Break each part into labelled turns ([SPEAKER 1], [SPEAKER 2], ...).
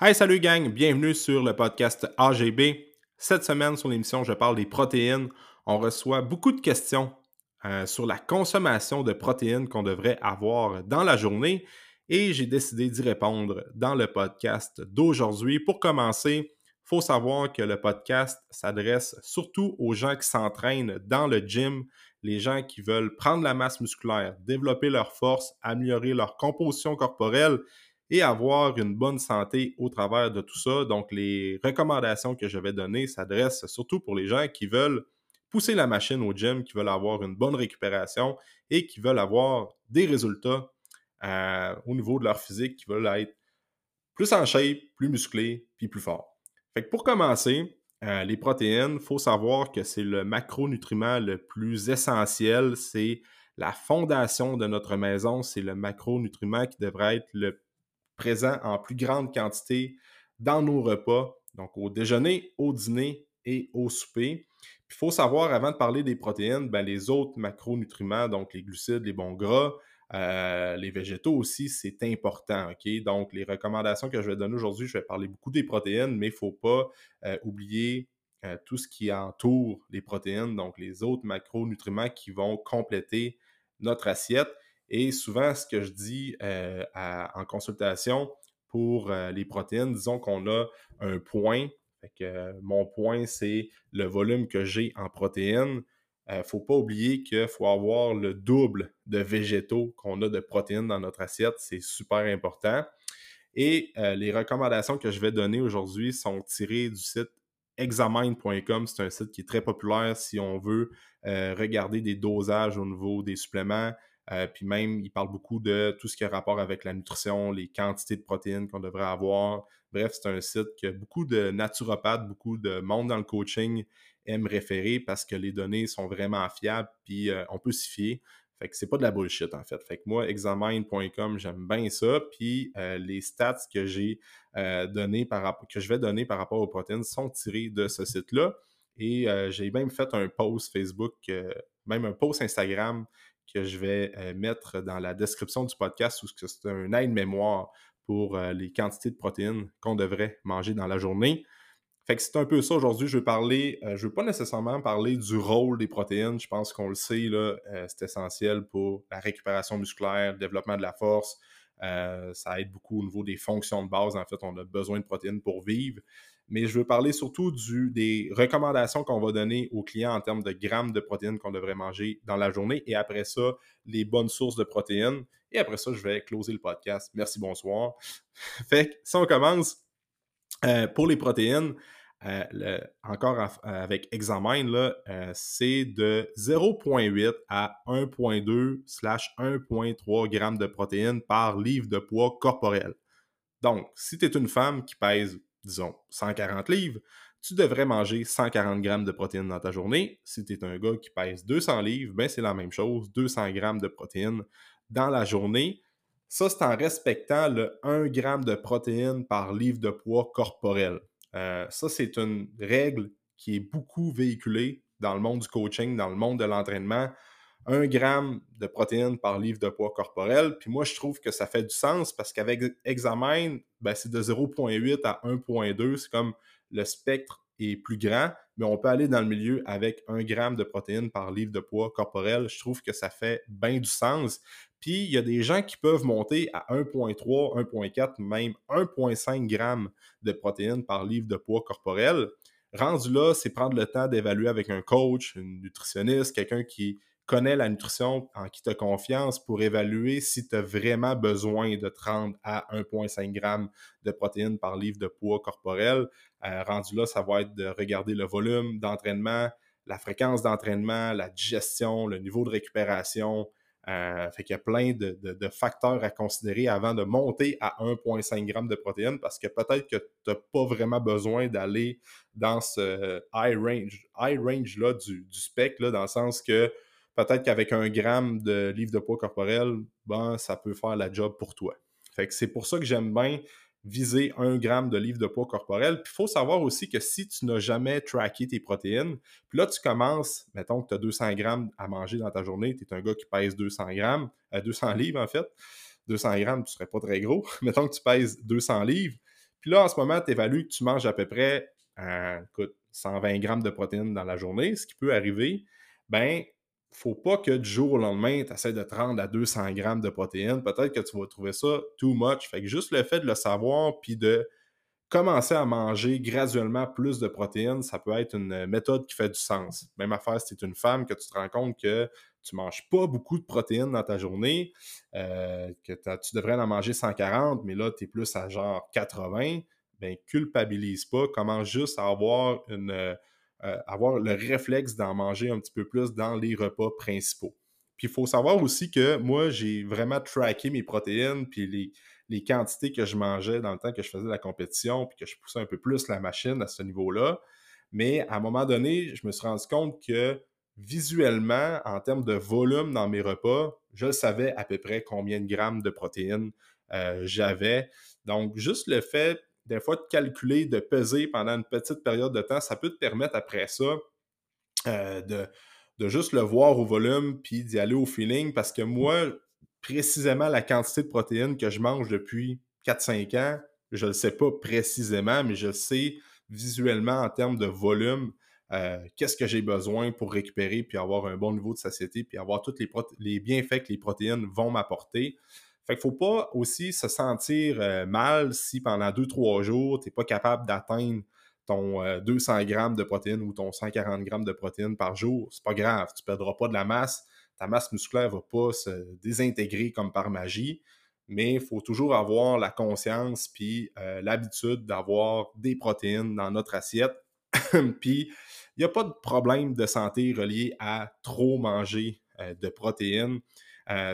[SPEAKER 1] Hey, salut gang, bienvenue sur le podcast AGB. Cette semaine, sur l'émission, je parle des protéines. On reçoit beaucoup de questions euh, sur la consommation de protéines qu'on devrait avoir dans la journée et j'ai décidé d'y répondre dans le podcast d'aujourd'hui. Pour commencer, il faut savoir que le podcast s'adresse surtout aux gens qui s'entraînent dans le gym, les gens qui veulent prendre la masse musculaire, développer leur force, améliorer leur composition corporelle et avoir une bonne santé au travers de tout ça. Donc, les recommandations que je vais donner s'adressent surtout pour les gens qui veulent pousser la machine au gym, qui veulent avoir une bonne récupération et qui veulent avoir des résultats euh, au niveau de leur physique, qui veulent être plus en shape, plus musclés, puis plus forts. Fait que pour commencer, euh, les protéines, il faut savoir que c'est le macronutriment le plus essentiel, c'est la fondation de notre maison, c'est le macronutriment qui devrait être le présent en plus grande quantité dans nos repas, donc au déjeuner, au dîner et au souper. il faut savoir, avant de parler des protéines, ben, les autres macronutriments, donc les glucides, les bons gras, euh, les végétaux aussi, c'est important. Donc, les recommandations que je vais donner aujourd'hui, je vais parler beaucoup des protéines, mais il ne faut pas euh, oublier euh, tout ce qui entoure les protéines, donc les autres macronutriments qui vont compléter notre assiette. Et souvent, ce que je dis euh, en consultation pour euh, les protéines, disons qu'on a un point. Euh, mon point, c'est le volume que j'ai en protéines. Il ne faut pas oublier qu'il faut avoir le double de végétaux qu'on a de protéines dans notre assiette. C'est super important. Et les recommandations que je vais donner aujourd'hui sont tirées du site examine.com. C'est un site qui est très populaire si on veut regarder des dosages au niveau des suppléments, euh, puis même, il parle beaucoup de tout ce qui a rapport avec la nutrition, les quantités de protéines qu'on devrait avoir. Bref, c'est un site que beaucoup de naturopathes, beaucoup de monde dans le coaching aiment référer parce que les données sont vraiment fiables, puis euh, on peut s'y fier. Fait que c'est pas de la bullshit en fait. Fait que moi, examine.com, j'aime bien ça. Puis euh, les stats que j'ai donné que je vais donner par rapport aux protéines sont tirés de ce site-là. Et j'ai même fait un post Facebook, même un post Instagram que je vais euh, mettre dans la description du podcast où c'est un aide-mémoire pour euh, les quantités de protéines qu'on devrait manger dans la journée. Fait que c'est un peu ça aujourd'hui. Je vais parler, euh, je veux pas nécessairement parler du rôle des protéines. Je pense qu'on le sait, là, c'est essentiel pour la récupération musculaire, le développement de la force. ça aide beaucoup au niveau des fonctions de base. En fait, on a besoin de protéines pour vivre mais je veux parler surtout des recommandations qu'on va donner aux clients en termes de grammes de protéines qu'on devrait manger dans la journée et après ça, les bonnes sources de protéines. Et après ça, je vais closer le podcast. Merci, bonsoir. fait que si on commence, euh, pour les protéines, euh, encore avec Examine, euh, c'est de 0,8 à 1,2 slash 1,3 grammes de protéines par livre de poids corporel. Donc, si tu es une femme qui pèse disons, 140 livres, tu devrais manger 140 grammes de protéines dans ta journée. Si tu es un gars qui pèse 200 livres, ben c'est la même chose, 200 grammes de protéines dans la journée. Ça, c'est en respectant le 1 gramme de protéines par livre de poids corporel. Euh, ça, c'est une règle qui est beaucoup véhiculée dans le monde du coaching, dans le monde de l'entraînement. 1 gramme de protéines par livre de poids corporel. Puis moi, je trouve que ça fait du sens parce qu'avec Examine, ben, c'est de 0,8 à 1,2. C'est comme le spectre est plus grand, mais on peut aller dans le milieu avec 1 gramme de protéines par livre de poids corporel. Je trouve que ça fait bien du sens. Puis il y a des gens qui peuvent monter à 1,3, 1,4, même 1,5 grammes de protéines par livre de poids corporel. Rendu là, c'est prendre le temps d'évaluer avec un coach, une nutritionniste, quelqu'un qui connais la nutrition, en qui tu as confiance pour évaluer si tu as vraiment besoin de te rendre à 1,5 g de protéines par livre de poids corporel. Euh, rendu là, ça va être de regarder le volume d'entraînement, la fréquence d'entraînement, la digestion, le niveau de récupération. Euh, fait qu'il y a plein de, facteurs à considérer avant de monter à 1,5 g de protéines parce que peut-être que tu n'as pas vraiment besoin d'aller dans ce high range, high range là, du, du spec, dans le sens que peut-être qu'avec un gramme de livre de poids corporel, ben, ça peut faire la job pour toi. Fait que c'est pour ça que j'aime bien viser un gramme de livre de poids corporel. Puis il faut savoir aussi que si tu n'as jamais tracké tes protéines, puis là tu commences, mettons que tu as 200 grammes à manger dans ta journée, tu es un gars qui pèse 200 grammes, euh, 200 livres en fait, 200 grammes, tu ne serais pas très gros. mettons que tu pèses 200 livres, Puis là, en ce moment, tu évalues que tu manges à peu près, euh, écoute, 120 grammes de protéines dans la journée, ce qui peut arriver, ben faut pas que du jour au lendemain, tu essaies de te rendre à 200 grammes de protéines. Peut-être que tu vas trouver ça too much. Fait que juste le fait de le savoir, puis de commencer à manger graduellement plus de protéines, ça peut être une méthode qui fait du sens. Même affaire si tu es une femme, que tu te rends compte que tu manges pas beaucoup de protéines dans ta journée, euh, que tu devrais en manger 140, mais là, tu es plus à genre 80, ben culpabilise pas, commence juste à avoir, une, euh, avoir le réflexe d'en manger un petit peu plus dans les repas principaux. Puis il faut savoir aussi que moi, j'ai vraiment traqué mes protéines, puis les, quantités que je mangeais dans le temps que je faisais la compétition, puis que je poussais un peu plus la machine à ce niveau-là. Mais à un moment donné, je me suis rendu compte que visuellement, en termes de volume dans mes repas, je savais à peu près combien de grammes de protéines euh, j'avais. Donc, juste le fait, des fois, de calculer, de peser pendant une petite période de temps, ça peut te permettre après ça euh, de, juste le voir au volume puis d'y aller au feeling parce que moi, précisément la quantité de protéines que je mange depuis 4-5 ans. Je ne le sais pas précisément, mais je sais visuellement en termes de volume euh, qu'est-ce que j'ai besoin pour récupérer puis avoir un bon niveau de satiété puis avoir tous les bienfaits que les protéines vont m'apporter. Fait qu'il faut pas aussi se sentir euh, mal si pendant 2-3 jours, tu n'es pas capable d'atteindre ton 200 euh, grammes de protéines ou ton 140 grammes de protéines par jour. C'est pas grave, tu perdras pas de la masse ta masse musculaire va pas se désintégrer comme par magie, mais il faut toujours avoir la conscience puis euh, l'habitude d'avoir des protéines dans notre assiette. puis il n'y a pas de problème de santé relié à trop manger euh, de protéines.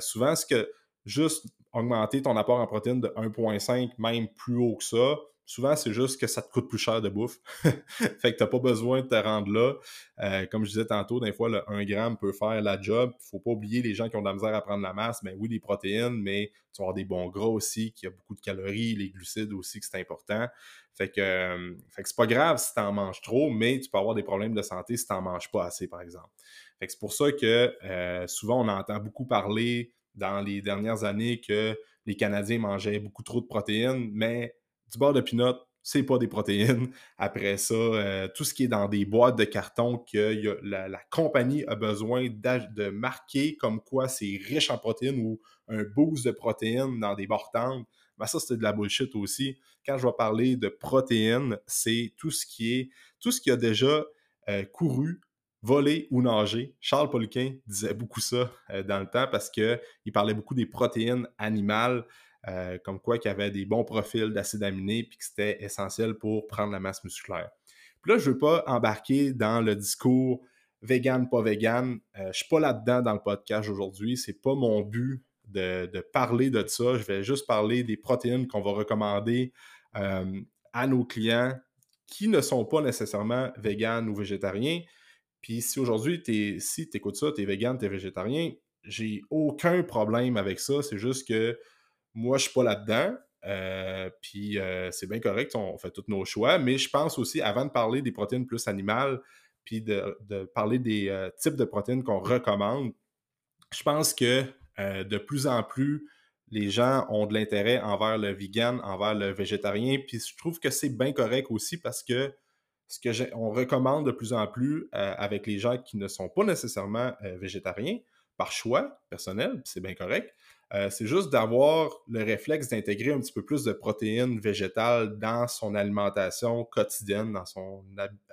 [SPEAKER 1] Souvent, ce que juste augmenter ton apport en protéines de 1,5, même plus haut que ça, souvent, c'est juste que ça te coûte plus cher de bouffe. fait que tu n'as pas besoin de te rendre là. Euh, comme je disais tantôt, des fois, le 1 gramme peut faire la job. Il ne faut pas oublier les gens qui ont de la misère à prendre la masse. Mais oui, les protéines, mais tu vas avoir des bons gras aussi, qui a beaucoup de calories, les glucides aussi, que c'est important. Fait que, euh, c'est pas grave si tu en manges trop, mais tu peux avoir des problèmes de santé si tu n'en manges pas assez, par exemple. Fait que c'est pour ça que euh, souvent, on entend beaucoup parler dans les dernières années que les Canadiens mangeaient beaucoup trop de protéines, mais du beurre de pinot, c'est pas des protéines. Après ça, euh, tout ce qui est dans des boîtes de carton que la, compagnie a besoin de marquer comme quoi c'est riche en protéines ou un boost de protéines dans des bortantes, ben ça, c'est de la bullshit aussi. Quand je vais parler de protéines, c'est tout ce qui est tout ce qui a déjà euh, couru, volé ou nagé. Charles Poliquin disait beaucoup ça euh, dans le temps parce qu'il parlait beaucoup des protéines animales. Euh, comme quoi qu'il y avait des bons profils d'acides aminés puis que c'était essentiel pour prendre la masse musculaire. Puis là, je ne veux pas embarquer dans le discours vegan, pas vegan. Euh, je ne suis pas là-dedans dans le podcast aujourd'hui. Ce n'est pas mon but de, parler de ça. Je vais juste parler des protéines qu'on va recommander à nos clients qui ne sont pas nécessairement vegan ou végétariens. Puis si aujourd'hui, si tu écoutes ça, tu es vegan, tu es végétarien, j'ai aucun problème avec ça. C'est juste que moi, je suis pas là-dedans. Euh, puis euh, c'est bien correct, on fait tous nos choix, mais je pense aussi, avant de parler des protéines plus animales, puis de, parler des euh, types de protéines qu'on recommande, je pense que de plus en plus, les gens ont de l'intérêt envers le vegan, envers le végétarien, puis je trouve que c'est bien correct aussi parce que ce que on recommande de plus en plus avec les gens qui ne sont pas nécessairement végétariens, par choix personnel, c'est bien correct, euh, c'est juste d'avoir le réflexe d'intégrer un petit peu plus de protéines végétales dans son alimentation quotidienne, dans son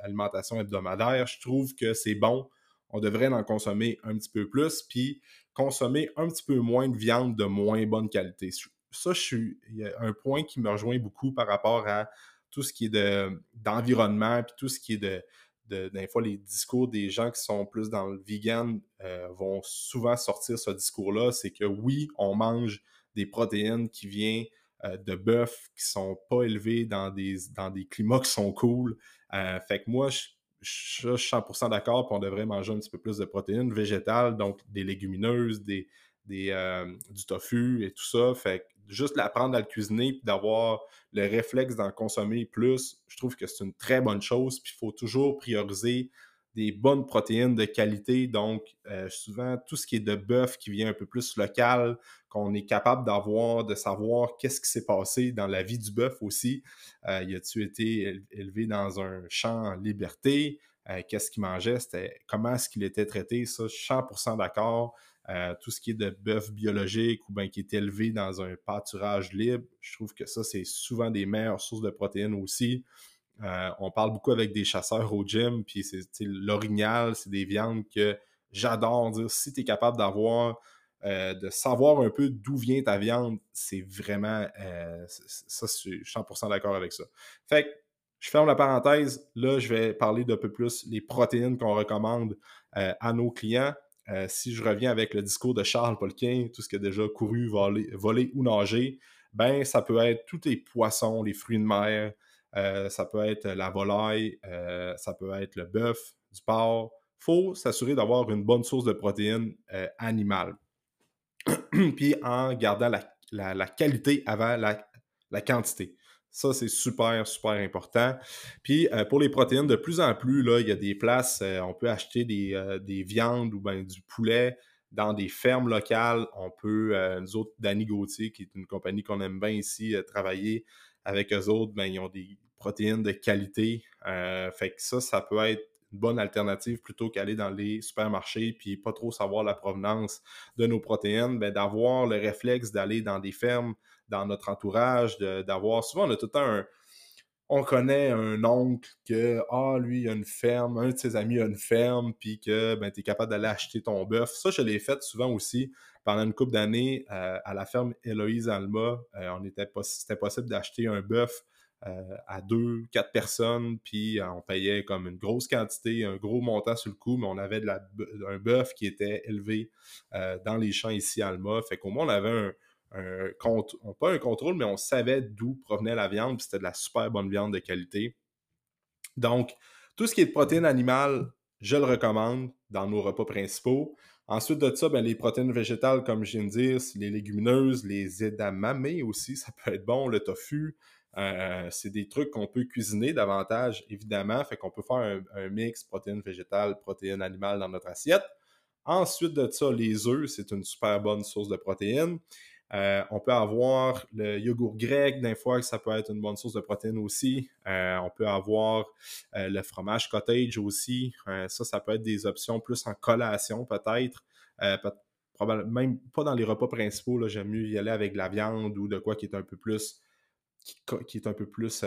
[SPEAKER 1] alimentation hebdomadaire. Je trouve que c'est bon. On devrait en consommer un petit peu plus, puis consommer un petit peu moins de viande de moins bonne qualité. Ça, je suis, il y a un point qui me rejoint beaucoup par rapport à tout ce qui est d'environnement, puis tout ce qui est de, des fois, les discours des gens qui sont plus dans le vegan euh, vont souvent sortir ce discours-là. C'est que oui, on mange des protéines qui viennent euh, de bœuf qui sont pas élevés dans des, dans des climats qui sont cool. Euh, fait que moi, je, je, suis 100% d'accord, qu'on devrait manger un petit peu plus de protéines végétales, donc des légumineuses, des, des, du tofu et tout ça. Fait que juste l'apprendre à le cuisiner puis d'avoir le réflexe d'en consommer plus, je trouve que c'est une très bonne chose. Puis il faut toujours prioriser des bonnes protéines de qualité. Donc, euh, souvent, tout ce qui est de bœuf qui vient un peu plus local, qu'on est capable d'avoir, de savoir qu'est-ce qui s'est passé dans la vie du bœuf aussi. Euh, y a-tu été élevé dans un champ en liberté? Euh, qu'est-ce qu'il mangeait? comment est-ce qu'il était traité? Ça, je suis 100% d'accord. tout ce qui est de bœuf biologique ou bien qui est élevé dans un pâturage libre, je trouve que ça, c'est souvent des meilleures sources de protéines aussi. Euh, on parle beaucoup avec des chasseurs au gym, puis c'est l'orignal, c'est des viandes que j'adore dire. Si tu es capable d'avoir, euh, de savoir un peu d'où vient ta viande, c'est vraiment. Euh, ça, je suis 100% d'accord avec ça. Fait que je ferme la parenthèse. Là, je vais parler d'un peu plus les protéines qu'on recommande à nos clients. si je reviens avec le discours de Charles Polquin, tout ce qui a déjà couru, volé, volé ou nagé, ben ça peut être tous les poissons, les fruits de mer, euh, ça peut être la volaille, euh, ça peut être le bœuf, du porc. Il faut s'assurer d'avoir une bonne source de protéines euh, animales. Puis en gardant la, qualité avant la, quantité. Ça, c'est super, super important. Puis pour les protéines, de plus en plus, là, il y a des places, on peut acheter des, viandes ou bien du poulet dans des fermes locales. On peut, nous autres, Danny Gauthier, qui est une compagnie qu'on aime bien ici, travailler avec eux autres, ben, ils ont des protéines de qualité. Euh, fait que ça, ça peut être une bonne alternative plutôt qu'aller dans les supermarchés puis pas trop savoir la provenance de nos protéines, ben, d'avoir le réflexe d'aller dans des fermes, dans notre entourage, d'avoir. Souvent, on a tout un. On connaît un oncle que, ah, lui, il a une ferme, un de ses amis a une ferme, puis que ben, tu es capable d'aller acheter ton bœuf. Ça, je l'ai fait souvent aussi pendant une couple d'années euh, à la ferme Héloïse Alma. Euh, on était c'était possible d'acheter un bœuf euh, à deux, quatre personnes, puis on payait comme une grosse quantité, un gros montant sur le coup, mais on avait de la, un bœuf qui était élevé dans les champs ici à Alma. Fait qu'au moins, on avait un, un pas un contrôle, mais on savait d'où provenait la viande, puis c'était de la super bonne viande de qualité. Donc, tout ce qui est de protéines animales, je le recommande dans nos repas principaux. Ensuite de ça, ben, les protéines végétales, comme je viens de les légumineuses, les edamame aussi, ça peut être bon, le tofu. Euh, c'est des trucs qu'on peut cuisiner davantage, évidemment. Fait qu'on peut faire un, mix protéines végétales, protéines animales dans notre assiette. Ensuite de ça, les œufs, c'est une super bonne source de protéines. Euh, on peut avoir le yogourt grec, d'un fois, ça peut être une bonne source de protéines aussi. Euh, on peut avoir euh, le fromage cottage aussi. ça, ça peut être des options plus en collation, peut-être. même pas dans les repas principaux. J'aime mieux y aller avec de la viande ou de quoi qui est un peu plus. qui, est un peu plus.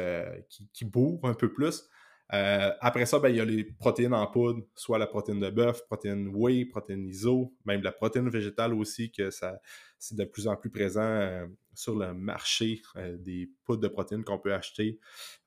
[SPEAKER 1] qui, qui bourre un peu plus. Euh, après ça, ben, il y a les protéines en poudre, soit la protéine de bœuf, protéine whey, protéine iso, même la protéine végétale aussi, que ça c'est de plus en plus présent euh, sur le marché euh, des poudres de protéines qu'on peut acheter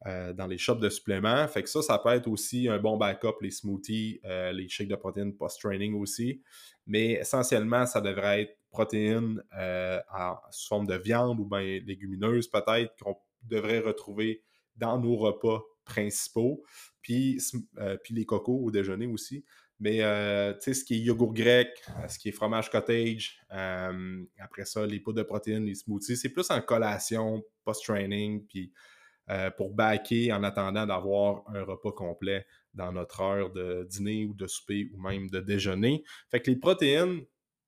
[SPEAKER 1] dans les shops de suppléments. Fait que ça, ça peut être aussi un bon backup, les smoothies, les shakes de protéines post-training aussi. Mais essentiellement, ça devrait être protéines en, sous forme de viande ou bien légumineuses peut-être qu'on devrait retrouver dans nos repas principaux, puis, euh, puis les cocos au déjeuner aussi. Mais euh, tu sais, ce qui est yogourt grec, euh, ce qui est fromage cottage, après ça, les poudres de protéines, les smoothies, c'est plus en collation, post-training, puis pour backer en attendant d'avoir un repas complet dans notre heure de dîner ou de souper ou même de déjeuner. Fait que les protéines,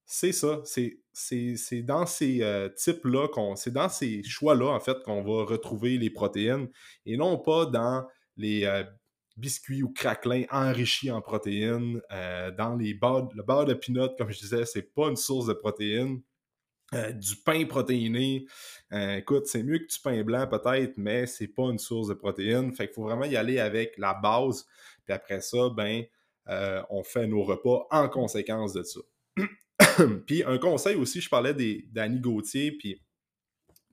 [SPEAKER 1] c'est ça. C'est dans ces euh, types-là, c'est dans ces choix-là, en fait, qu'on va retrouver les protéines et non pas dans les euh, biscuits ou craquelins enrichis en protéines. Euh, dans les le beurre de pinot, comme je disais, c'est pas une source de protéines. du pain protéiné, écoute, c'est mieux que du pain blanc peut-être, mais c'est pas une source de protéines. Fait faut vraiment y aller avec la base. Puis après ça, ben, on fait nos repas en conséquence de ça. puis un conseil aussi, je parlais d'Annie Gauthier, puis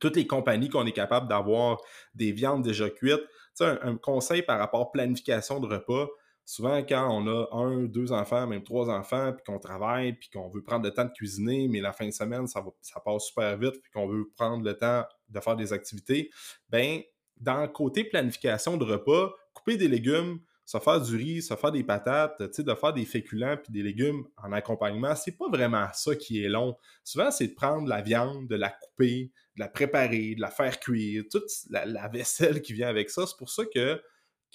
[SPEAKER 1] toutes les compagnies qu'on est capable d'avoir des viandes déjà cuites. Tu un, conseil par rapport à planification de repas. Souvent, quand on a un, deux enfants, même trois enfants, puis qu'on travaille, puis qu'on veut prendre le temps de cuisiner, mais la fin de semaine, ça, ça passe super vite, puis qu'on veut prendre le temps de faire des activités, ben dans le côté planification de repas, couper des légumes, ça faire du riz, ça faire des patates, de faire des féculents puis des légumes en accompagnement, c'est pas vraiment ça qui est long. Souvent, c'est de prendre la viande, de la couper, de la préparer, de la faire cuire, toute la, vaisselle qui vient avec ça. C'est pour ça que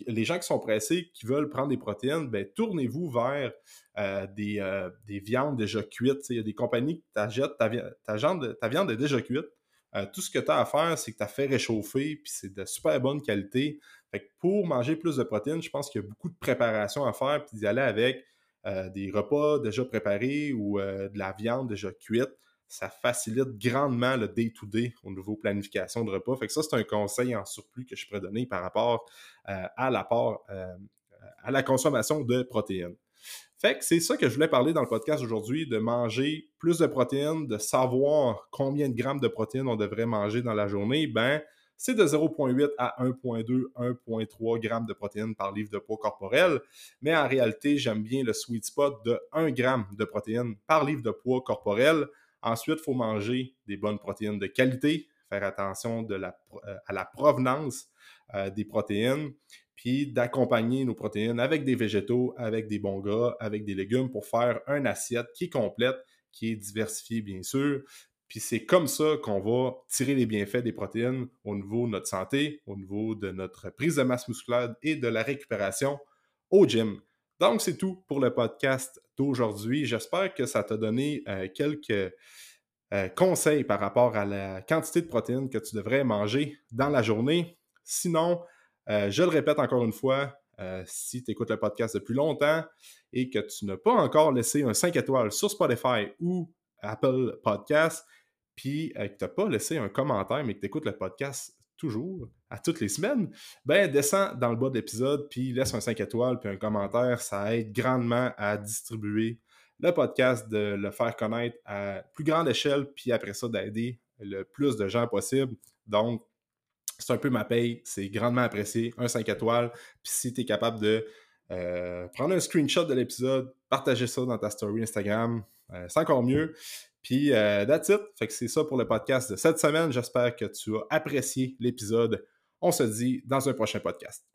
[SPEAKER 1] les gens qui sont pressés, qui veulent prendre des protéines, ben, tournez-vous vers euh, des, des, viandes déjà cuites. Il y a des compagnies qui t'achètent ta, ta, ta, viande est déjà cuite. Tout ce que tu as à faire, c'est que tu as fait réchauffer, puis c'est de super bonne qualité. Pour manger plus de protéines, je pense qu'il y a beaucoup de préparation à faire, puis d'y aller avec des repas déjà préparés ou de la viande déjà cuite ça facilite grandement le day-to-day au niveau planification de repas. Fait que ça, c'est un conseil en surplus que je pourrais donner par rapport euh, euh, à la consommation de protéines. Fait que c'est ça que je voulais parler dans le podcast aujourd'hui, de manger plus de protéines, de savoir combien de grammes de protéines on devrait manger dans la journée. Ben, c'est de 0,8 à 1,2, 1,3 grammes de protéines par livre de poids corporel. Mais en réalité, j'aime bien le sweet spot de 1 gramme de protéines par livre de poids corporel. Ensuite, il faut manger des bonnes protéines de qualité, faire attention euh, à la provenance euh, des protéines, puis d'accompagner nos protéines avec des végétaux, avec des bons gras, avec des légumes pour faire une assiette qui est complète, qui est diversifiée, bien sûr. Puis c'est comme ça qu'on va tirer les bienfaits des protéines au niveau de notre santé, au niveau de notre prise de masse musculaire et de la récupération au gym. Donc, c'est tout pour le podcast d'aujourd'hui. J'espère que ça t'a donné euh, quelques euh, conseils par rapport à la quantité de protéines que tu devrais manger dans la journée. Sinon, euh, je le répète encore une fois, si tu écoutes le podcast depuis longtemps et que tu n'as pas encore laissé un 5 étoiles sur Spotify ou Apple Podcast, puis que tu n'as pas laissé un commentaire, mais que tu écoutes le podcast toujours, à toutes les semaines, ben descends dans le bas de l'épisode, puis laisse un 5 étoiles, puis un commentaire. Ça aide grandement à distribuer le podcast, de le faire connaître à plus grande échelle, puis après ça, d'aider le plus de gens possible. Donc, c'est un peu ma paye, c'est grandement apprécié, un 5 étoiles. Puis si tu es capable de euh, prendre un screenshot de l'épisode, partager ça dans ta story Instagram, euh, c'est encore mieux. Puis, euh, that's it. Fait que c'est ça pour le podcast de cette semaine. J'espère que tu as apprécié l'épisode. On se dit dans un prochain podcast.